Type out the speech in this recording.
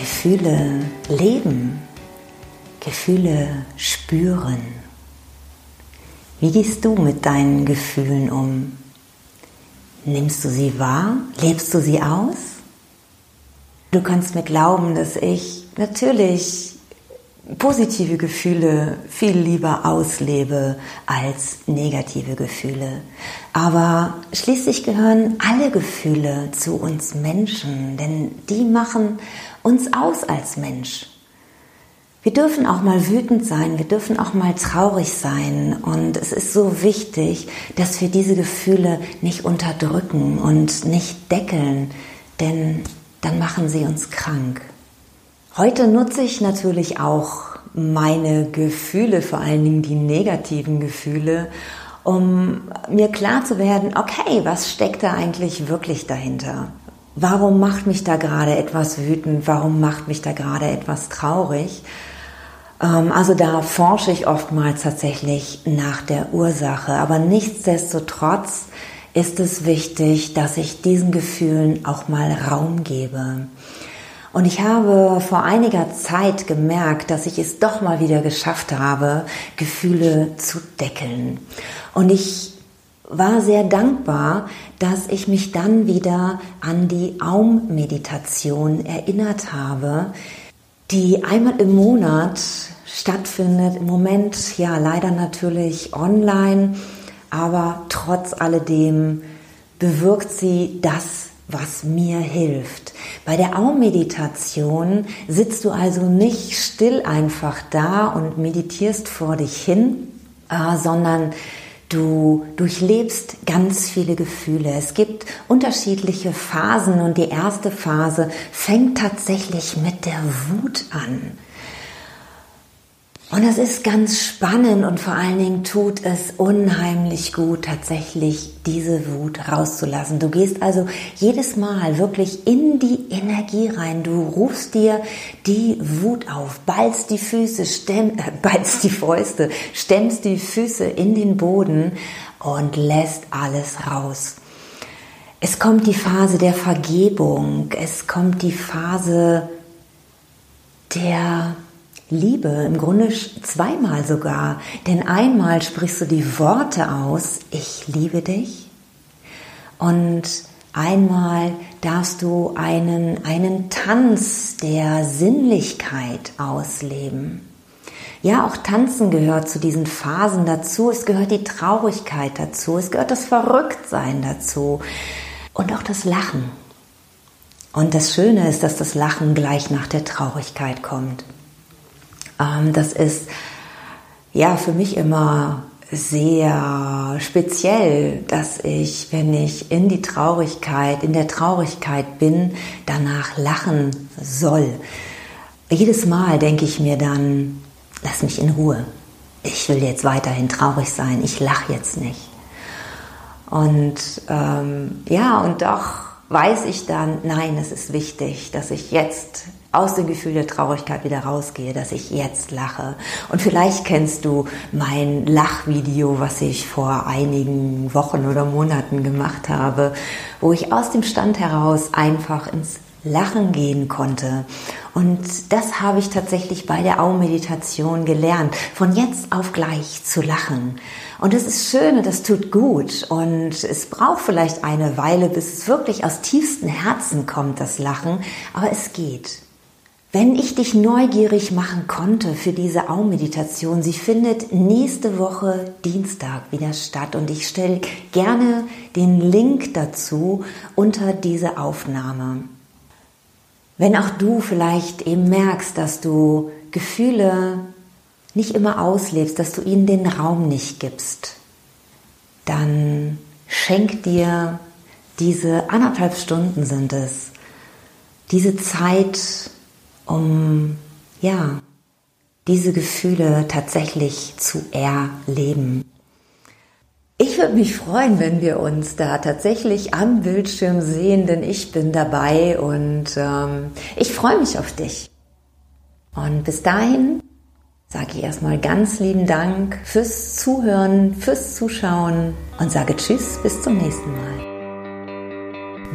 Gefühle leben. Gefühle spüren. Wie gehst du mit deinen Gefühlen um? Nimmst du sie wahr? Lebst du sie aus? Du kannst mir glauben, dass ich natürlich positive Gefühle viel lieber auslebe als negative Gefühle. Aber schließlich gehören alle Gefühle zu uns Menschen, denn die machen uns aus als Mensch. Wir dürfen auch mal wütend sein, wir dürfen auch mal traurig sein und es ist so wichtig, dass wir diese Gefühle nicht unterdrücken und nicht deckeln, denn dann machen sie uns krank. Heute nutze ich natürlich auch meine Gefühle, vor allen Dingen die negativen Gefühle, um mir klar zu werden, okay, was steckt da eigentlich wirklich dahinter? Warum macht mich da gerade etwas wütend? Warum macht mich da gerade etwas traurig? Ähm, also da forsche ich oftmals tatsächlich nach der Ursache. Aber nichtsdestotrotz ist es wichtig, dass ich diesen Gefühlen auch mal Raum gebe. Und ich habe vor einiger Zeit gemerkt, dass ich es doch mal wieder geschafft habe, Gefühle zu deckeln. Und ich war sehr dankbar, dass ich mich dann wieder an die Aum-Meditation erinnert habe, die einmal im Monat stattfindet. Im Moment ja leider natürlich online, aber trotz alledem bewirkt sie das, was mir hilft. Bei der Aum-Meditation sitzt du also nicht still einfach da und meditierst vor dich hin, äh, sondern Du durchlebst ganz viele Gefühle. Es gibt unterschiedliche Phasen und die erste Phase fängt tatsächlich mit der Wut an. Und es ist ganz spannend und vor allen Dingen tut es unheimlich gut, tatsächlich diese Wut rauszulassen. Du gehst also jedes Mal wirklich in die Energie rein. Du rufst dir die Wut auf, ballst die Füße, stemm, äh, ballst die Fäuste, stemmst die Füße in den Boden und lässt alles raus. Es kommt die Phase der Vergebung. Es kommt die Phase der Liebe, im Grunde zweimal sogar. Denn einmal sprichst du die Worte aus, ich liebe dich. Und einmal darfst du einen, einen Tanz der Sinnlichkeit ausleben. Ja, auch Tanzen gehört zu diesen Phasen dazu. Es gehört die Traurigkeit dazu. Es gehört das Verrücktsein dazu. Und auch das Lachen. Und das Schöne ist, dass das Lachen gleich nach der Traurigkeit kommt. Ähm, das ist ja für mich immer sehr speziell, dass ich, wenn ich in die Traurigkeit, in der Traurigkeit bin, danach lachen soll. Jedes Mal denke ich mir dann, lass mich in Ruhe. Ich will jetzt weiterhin traurig sein. Ich lache jetzt nicht. Und ähm, ja, und doch weiß ich dann, nein, es ist wichtig, dass ich jetzt aus dem Gefühl der Traurigkeit wieder rausgehe, dass ich jetzt lache. Und vielleicht kennst du mein Lachvideo, was ich vor einigen Wochen oder Monaten gemacht habe, wo ich aus dem Stand heraus einfach ins Lachen gehen konnte. Und das habe ich tatsächlich bei der Au-Meditation gelernt, von jetzt auf gleich zu lachen. Und das ist schön und das tut gut. Und es braucht vielleicht eine Weile, bis es wirklich aus tiefstem Herzen kommt, das Lachen. Aber es geht. Wenn ich dich neugierig machen konnte für diese Au-Meditation, sie findet nächste Woche Dienstag wieder statt und ich stelle gerne den Link dazu unter diese Aufnahme. Wenn auch du vielleicht eben merkst, dass du Gefühle nicht immer auslebst, dass du ihnen den Raum nicht gibst, dann schenk dir diese anderthalb Stunden sind es, diese Zeit, um ja, diese Gefühle tatsächlich zu erleben. Ich würde mich freuen, wenn wir uns da tatsächlich am Bildschirm sehen, denn ich bin dabei und ähm, ich freue mich auf dich. Und bis dahin sage ich erstmal ganz lieben Dank fürs Zuhören, fürs Zuschauen und sage Tschüss, bis zum nächsten Mal.